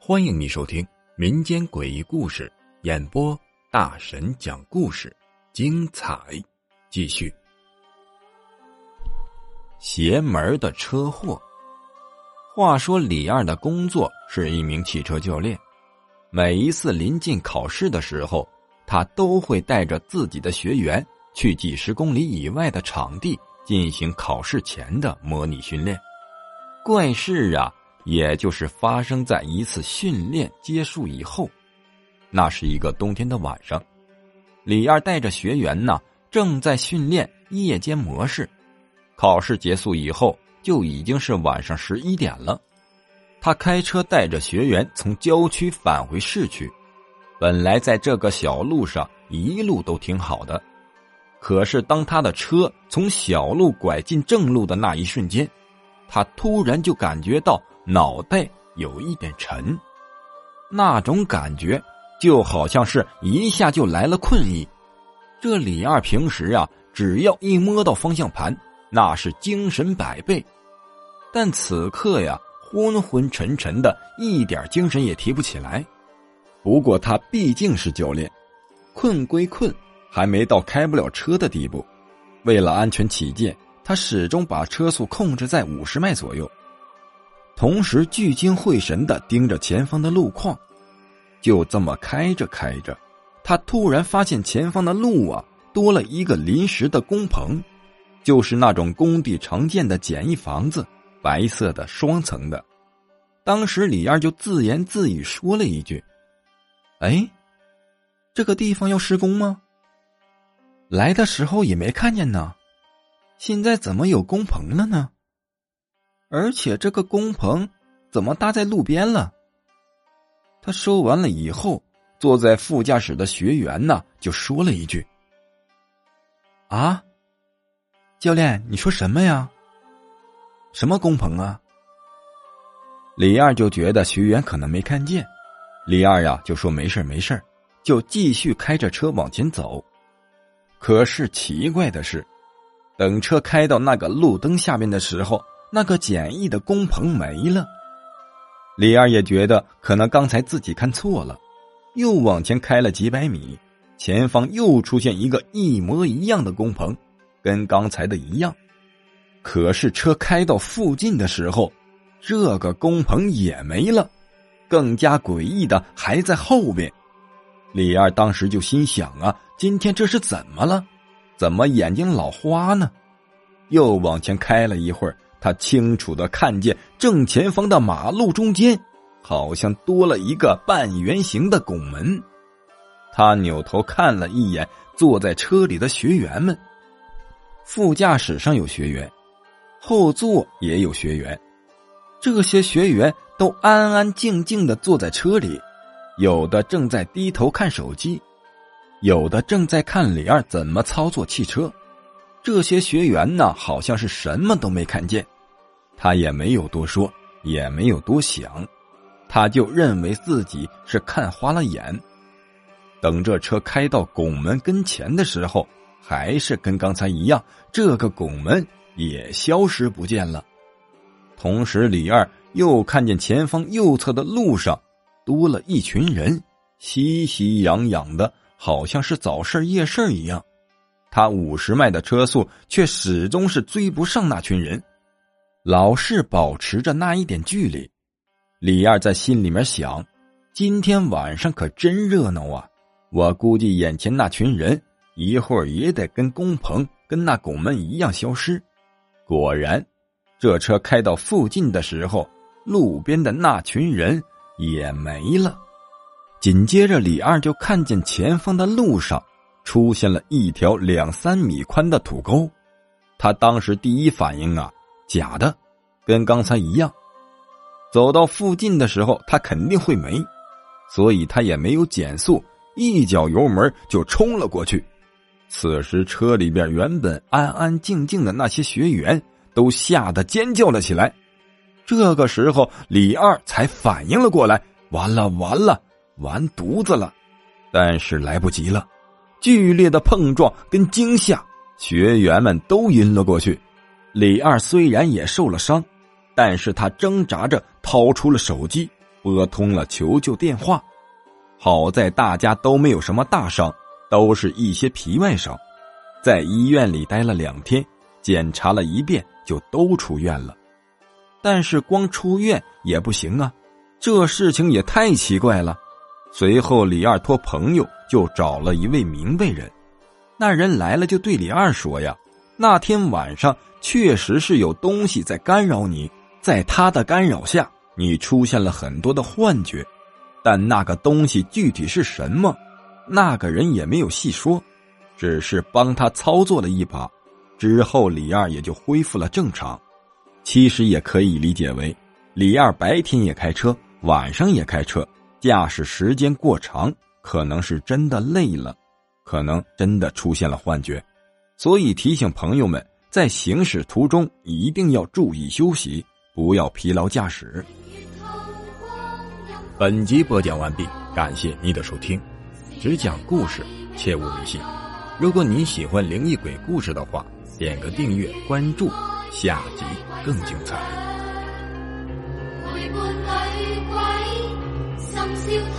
欢迎你收听民间诡异故事演播，大神讲故事，精彩继续。邪门的车祸。话说李二的工作是一名汽车教练，每一次临近考试的时候，他都会带着自己的学员去几十公里以外的场地进行考试前的模拟训练。怪事啊！也就是发生在一次训练结束以后，那是一个冬天的晚上，李二带着学员呢，正在训练夜间模式。考试结束以后，就已经是晚上十一点了。他开车带着学员从郊区返回市区，本来在这个小路上一路都挺好的，可是当他的车从小路拐进正路的那一瞬间，他突然就感觉到。脑袋有一点沉，那种感觉就好像是一下就来了困意。这李二平时啊，只要一摸到方向盘，那是精神百倍。但此刻呀，昏昏沉沉的，一点精神也提不起来。不过他毕竟是教练，困归困，还没到开不了车的地步。为了安全起见，他始终把车速控制在五十迈左右。同时聚精会神的盯着前方的路况，就这么开着开着，他突然发现前方的路啊多了一个临时的工棚，就是那种工地常见的简易房子，白色的双层的。当时李二就自言自语说了一句：“哎，这个地方要施工吗？来的时候也没看见呢，现在怎么有工棚了呢？”而且这个工棚怎么搭在路边了？他说完了以后，坐在副驾驶的学员呢就说了一句：“啊，教练，你说什么呀？什么工棚啊？”李二就觉得学员可能没看见，李二呀就说：“没事没事就继续开着车往前走。可是奇怪的是，等车开到那个路灯下面的时候。那个简易的工棚没了，李二也觉得可能刚才自己看错了，又往前开了几百米，前方又出现一个一模一样的工棚，跟刚才的一样。可是车开到附近的时候，这个工棚也没了，更加诡异的还在后边。李二当时就心想啊，今天这是怎么了？怎么眼睛老花呢？又往前开了一会儿。他清楚的看见正前方的马路中间，好像多了一个半圆形的拱门。他扭头看了一眼坐在车里的学员们，副驾驶上有学员，后座也有学员。这些学员都安安静静的坐在车里，有的正在低头看手机，有的正在看李二怎么操作汽车。这些学员呢，好像是什么都没看见，他也没有多说，也没有多想，他就认为自己是看花了眼。等这车开到拱门跟前的时候，还是跟刚才一样，这个拱门也消失不见了。同时，李二又看见前方右侧的路上多了一群人，熙熙攘攘的，好像是早市夜市一样。他五十迈的车速，却始终是追不上那群人，老是保持着那一点距离。李二在心里面想：今天晚上可真热闹啊！我估计眼前那群人一会儿也得跟工棚、跟那拱门一样消失。果然，这车开到附近的时候，路边的那群人也没了。紧接着，李二就看见前方的路上。出现了一条两三米宽的土沟，他当时第一反应啊，假的，跟刚才一样。走到附近的时候，他肯定会没，所以他也没有减速，一脚油门就冲了过去。此时车里边原本安安静静的那些学员都吓得尖叫了起来。这个时候，李二才反应了过来，完了完了，完犊子了，但是来不及了。剧烈的碰撞跟惊吓，学员们都晕了过去。李二虽然也受了伤，但是他挣扎着掏出了手机，拨通了求救电话。好在大家都没有什么大伤，都是一些皮外伤，在医院里待了两天，检查了一遍就都出院了。但是光出院也不行啊，这事情也太奇怪了。随后李二托朋友就找了一位明白人，那人来了就对李二说呀：“那天晚上。”确实是有东西在干扰你，在他的干扰下，你出现了很多的幻觉，但那个东西具体是什么，那个人也没有细说，只是帮他操作了一把，之后李二也就恢复了正常。其实也可以理解为，李二白天也开车，晚上也开车，驾驶时间过长，可能是真的累了，可能真的出现了幻觉，所以提醒朋友们。在行驶途中一定要注意休息，不要疲劳驾驶。本集播讲完毕，感谢你的收听。只讲故事，切勿迷信。如果你喜欢灵异鬼故事的话，点个订阅关注，下集更精彩。陪伴女鬼，深宵偷